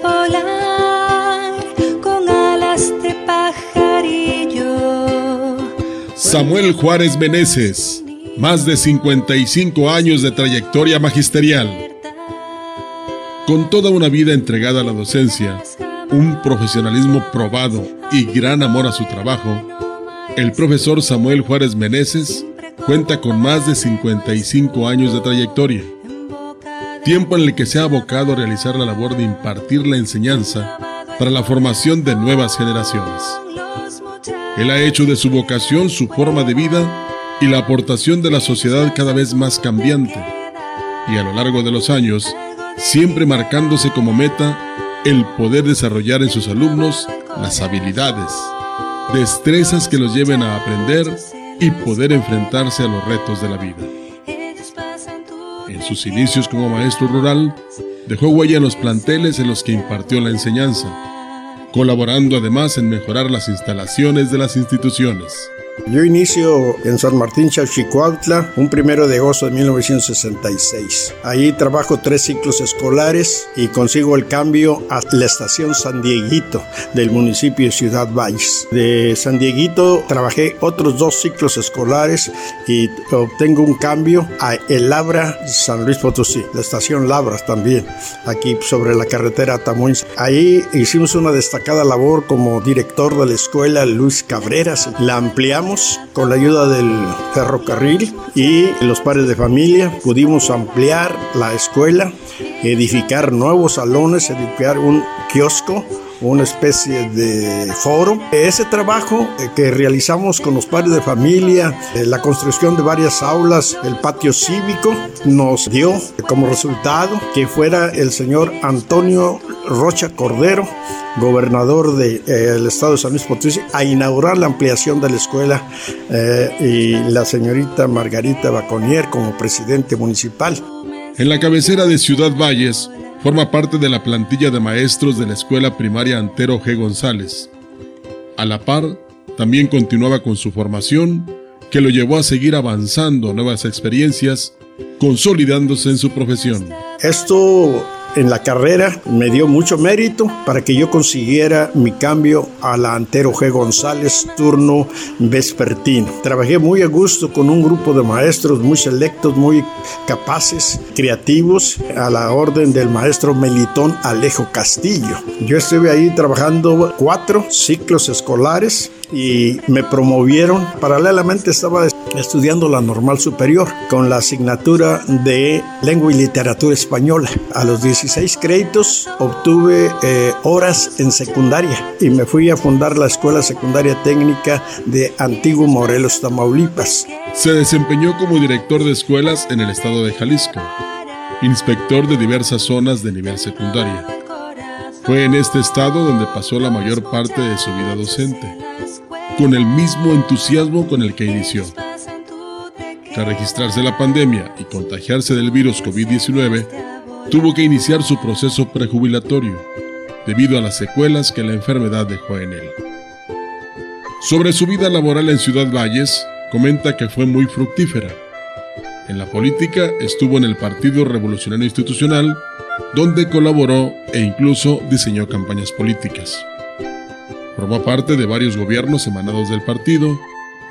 volar con alas de pajarillo. Samuel Juárez Meneses, más de 55 años de trayectoria magisterial. Con toda una vida entregada a la docencia, un profesionalismo probado y gran amor a su trabajo, el profesor Samuel Juárez Meneses cuenta con más de 55 años de trayectoria, tiempo en el que se ha abocado a realizar la labor de impartir la enseñanza para la formación de nuevas generaciones. Él ha hecho de su vocación su forma de vida y la aportación de la sociedad cada vez más cambiante, y a lo largo de los años, siempre marcándose como meta el poder desarrollar en sus alumnos las habilidades, destrezas que los lleven a aprender y poder enfrentarse a los retos de la vida. En sus inicios como maestro rural, dejó huella en los planteles en los que impartió la enseñanza, colaborando además en mejorar las instalaciones de las instituciones. Yo inicio en San Martín Chalchicuautla un primero de agosto de 1966. Ahí trabajo tres ciclos escolares y consigo el cambio a la estación San Dieguito del municipio de Ciudad Valles. De San Dieguito trabajé otros dos ciclos escolares y obtengo un cambio a El Labra San Luis Potosí, la estación Labras también, aquí sobre la carretera Tamuín. Ahí hicimos una destacada labor como director de la escuela Luis Cabreras. La ampliamos con la ayuda del ferrocarril y los padres de familia. Pudimos ampliar la escuela, edificar nuevos salones, edificar un kiosco una especie de foro. Ese trabajo eh, que realizamos con los padres de familia, eh, la construcción de varias aulas, el patio cívico, nos dio como resultado que fuera el señor Antonio Rocha Cordero, gobernador del eh, estado de San Luis Potosí, a inaugurar la ampliación de la escuela eh, y la señorita Margarita Baconier como presidente municipal. En la cabecera de Ciudad Valles, forma parte de la plantilla de maestros de la escuela primaria Antero G. González. A la par, también continuaba con su formación, que lo llevó a seguir avanzando nuevas experiencias, consolidándose en su profesión. Esto en la carrera me dio mucho mérito para que yo consiguiera mi cambio a la Antero G. González turno vespertino. Trabajé muy a gusto con un grupo de maestros muy selectos, muy capaces, creativos, a la orden del maestro Melitón Alejo Castillo. Yo estuve ahí trabajando cuatro ciclos escolares y me promovieron. Paralelamente estaba estudiando la normal superior con la asignatura de lengua y literatura española. A los 16 créditos obtuve eh, horas en secundaria y me fui a fundar la Escuela Secundaria Técnica de Antiguo Morelos, Tamaulipas. Se desempeñó como director de escuelas en el estado de Jalisco, inspector de diversas zonas de nivel secundaria. Fue en este estado donde pasó la mayor parte de su vida docente con el mismo entusiasmo con el que inició. Tras registrarse la pandemia y contagiarse del virus COVID-19, tuvo que iniciar su proceso prejubilatorio debido a las secuelas que la enfermedad dejó en él. Sobre su vida laboral en Ciudad Valles, comenta que fue muy fructífera. En la política estuvo en el Partido Revolucionario Institucional, donde colaboró e incluso diseñó campañas políticas. Formó parte de varios gobiernos emanados del partido,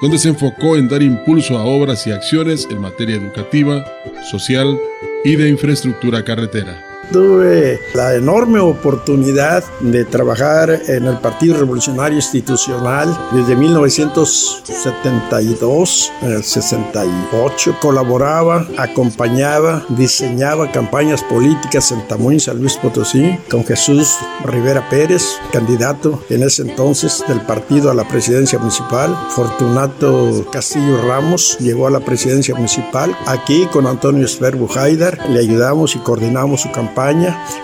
donde se enfocó en dar impulso a obras y acciones en materia educativa, social y de infraestructura carretera. Tuve la enorme oportunidad de trabajar en el Partido Revolucionario Institucional desde 1972, en el 68. Colaboraba, acompañaba, diseñaba campañas políticas en Tamuín, San Luis Potosí, con Jesús Rivera Pérez, candidato en ese entonces del partido a la presidencia municipal. Fortunato Castillo Ramos llegó a la presidencia municipal. Aquí con Antonio Esfer Bujaidar le ayudamos y coordinamos su campaña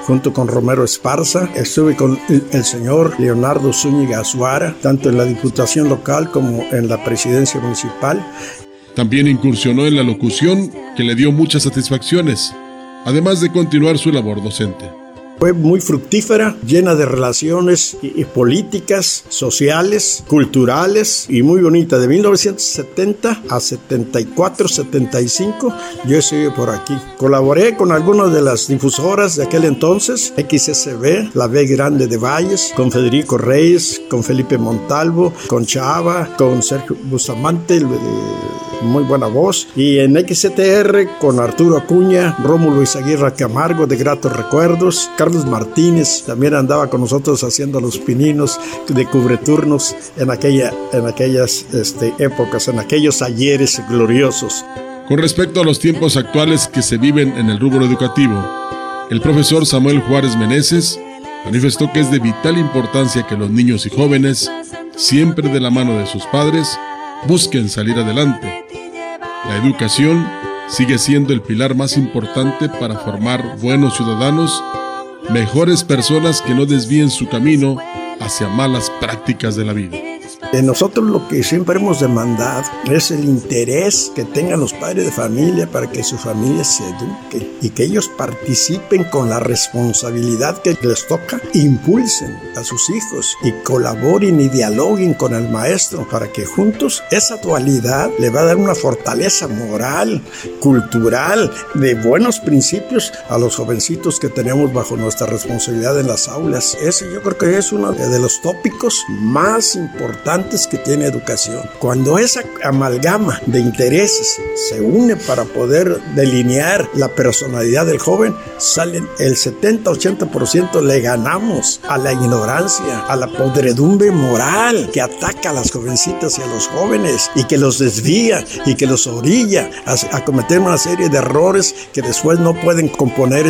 junto con Romero Esparza. Estuve con el señor Leonardo Zúñiga Azuara, tanto en la Diputación local como en la Presidencia municipal. También incursionó en la locución, que le dio muchas satisfacciones, además de continuar su labor docente. Fue muy fructífera, llena de relaciones políticas, sociales, culturales y muy bonita. De 1970 a 74, 75, yo estuve por aquí. Colaboré con algunas de las difusoras de aquel entonces, XSB, la B Grande de Valles, con Federico Reyes, con Felipe Montalvo, con Chava, con Sergio Bustamante, muy buena voz. Y en XTR con Arturo Acuña, Rómulo Izaguirra Camargo de Gratos Recuerdos, Carlos Martínez también andaba con nosotros haciendo los pininos de cubreturnos en, aquella, en aquellas este, épocas, en aquellos ayeres gloriosos. Con respecto a los tiempos actuales que se viven en el rubro educativo, el profesor Samuel Juárez Meneses manifestó que es de vital importancia que los niños y jóvenes, siempre de la mano de sus padres, busquen salir adelante la educación sigue siendo el pilar más importante para formar buenos ciudadanos, mejores personas que no desvíen su camino hacia malas prácticas de la vida. De nosotros lo que siempre hemos demandado es el interés que tengan los padres de familia para que su familia se eduque y que ellos participen con la responsabilidad que les toca, impulsen a sus hijos y colaboren y dialoguen con el maestro para que juntos esa dualidad le va a dar una fortaleza moral, cultural, de buenos principios a los jovencitos que tenemos bajo nuestra responsabilidad en las aulas. Ese yo creo que es uno de los tópicos más importantes que tiene educación. Cuando esa amalgama de intereses se une para poder delinear la personalidad del joven, salen el 70-80% le ganamos a la ignorancia, a la podredumbre moral que ataca a las jovencitas y a los jóvenes y que los desvía y que los orilla a, cometer una serie de errores que después no pueden componer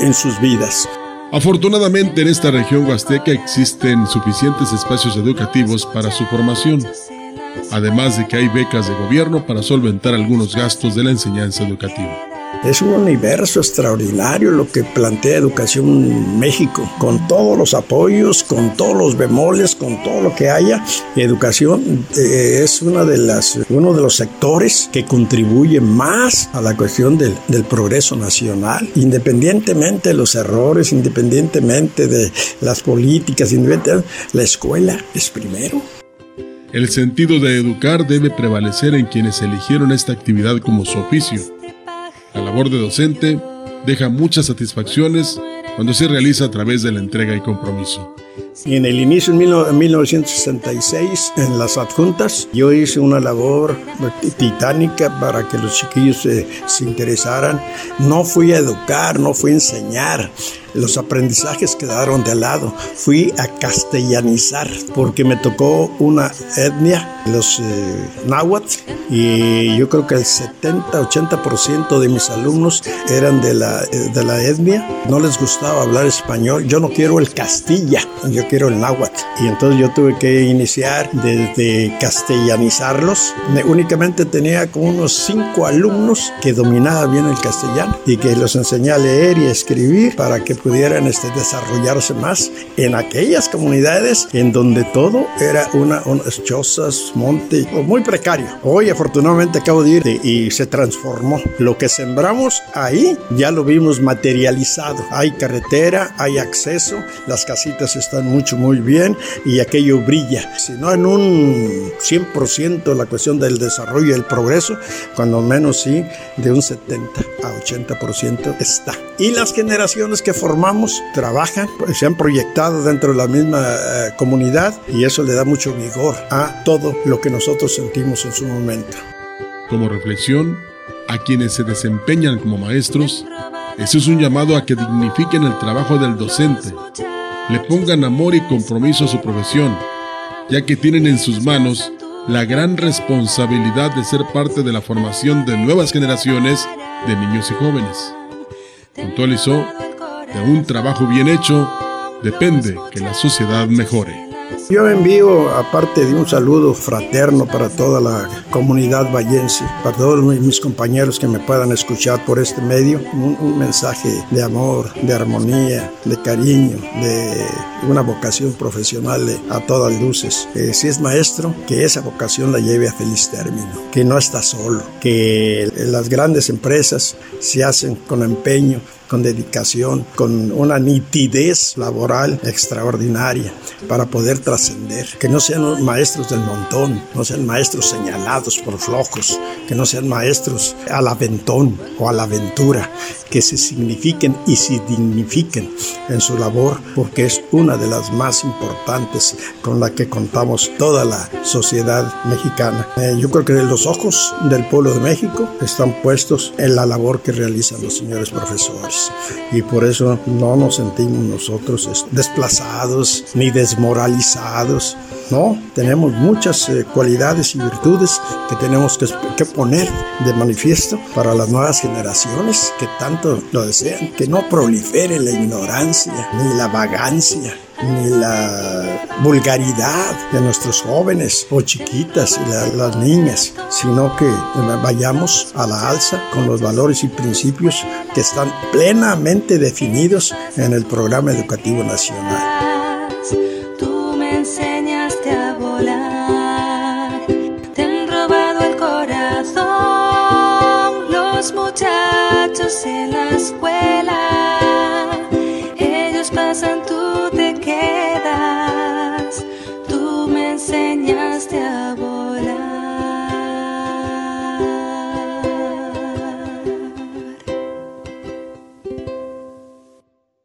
en sus vidas. Afortunadamente en esta región huasteca existen suficientes espacios educativos para su formación, además de que hay becas de gobierno para solventar algunos gastos de la enseñanza educativa. Es un universo extraordinario lo que plantea Educación México, con todos los apoyos, con todos los bemoles, con todo lo que haya. Educación eh, es una de las, uno de los sectores que contribuye más a la cuestión del, del progreso nacional, independientemente de los errores, independientemente de las políticas, independientemente, la escuela es primero. El sentido de educar debe prevalecer en quienes eligieron esta actividad como su oficio la labor de docente deja muchas satisfacciones cuando se realiza a través de la entrega y compromiso. Y en el inicio, en 1966, en las adjuntas, yo hice una labor titánica para que los chiquillos se, se interesaran. No fui a educar, no fui a enseñar los aprendizajes quedaron de lado. Fui a castellanizar porque me tocó una etnia, los eh, náhuatl, y yo creo que el 70-80% de mis alumnos eran de la, de la etnia. No les gustaba hablar español. Yo no quiero el castilla, yo quiero el náhuatl. Y entonces yo tuve que iniciar desde castellanizarlos. únicamente tenía como unos cinco alumnos que dominaban bien el castellano y que los enseñé a leer y escribir para que pudieran este, desarrollarse más en aquellas comunidades en donde todo era una, unas chozas, monte, muy precario. Hoy afortunadamente acabo de ir y se transformó. Lo que sembramos ahí ya lo vimos materializado. Hay carretera, hay acceso, las casitas están mucho, muy bien y aquello brilla. Si no en un 100% la cuestión del desarrollo y el progreso, cuando menos sí, de un 70 a 80% está. Y las generaciones que formamos formamos trabajan, se han proyectado dentro de la misma eh, comunidad y eso le da mucho vigor a todo lo que nosotros sentimos en su momento. Como reflexión, a quienes se desempeñan como maestros, eso es un llamado a que dignifiquen el trabajo del docente, le pongan amor y compromiso a su profesión, ya que tienen en sus manos la gran responsabilidad de ser parte de la formación de nuevas generaciones de niños y jóvenes. Puntualizó de un trabajo bien hecho depende que la sociedad mejore. Yo envío, aparte de un saludo fraterno para toda la comunidad vallense, para todos mis compañeros que me puedan escuchar por este medio, un, mensaje de amor, de armonía, de cariño, de una vocación profesional a todas luces. si es maestro, que esa vocación la lleve a feliz término, que no está solo, que las grandes empresas se hacen con empeño, con dedicación, con una nitidez laboral extraordinaria para poder trascender. Que no sean maestros del montón, no sean maestros señalados por flojos, que no sean maestros al aventón o a la aventura, que se signifiquen y se dignifiquen en su labor, porque es una de las más importantes con la que contamos toda la sociedad mexicana. Eh, yo creo que los ojos del pueblo de México están puestos en la labor que realizan los señores profesores y por eso no nos sentimos nosotros desplazados ni desmoralizados. No, tenemos muchas eh, cualidades y virtudes que tenemos que, poner de manifiesto para las nuevas generaciones que tanto lo desean, que no prolifere la ignorancia ni la vagancia ni la vulgaridad de nuestros jóvenes o chiquitas y las niñas, sino que vayamos a la alza con los valores y principios que están plenamente definidos en el programa educativo nacional. Los muchachos en la escuela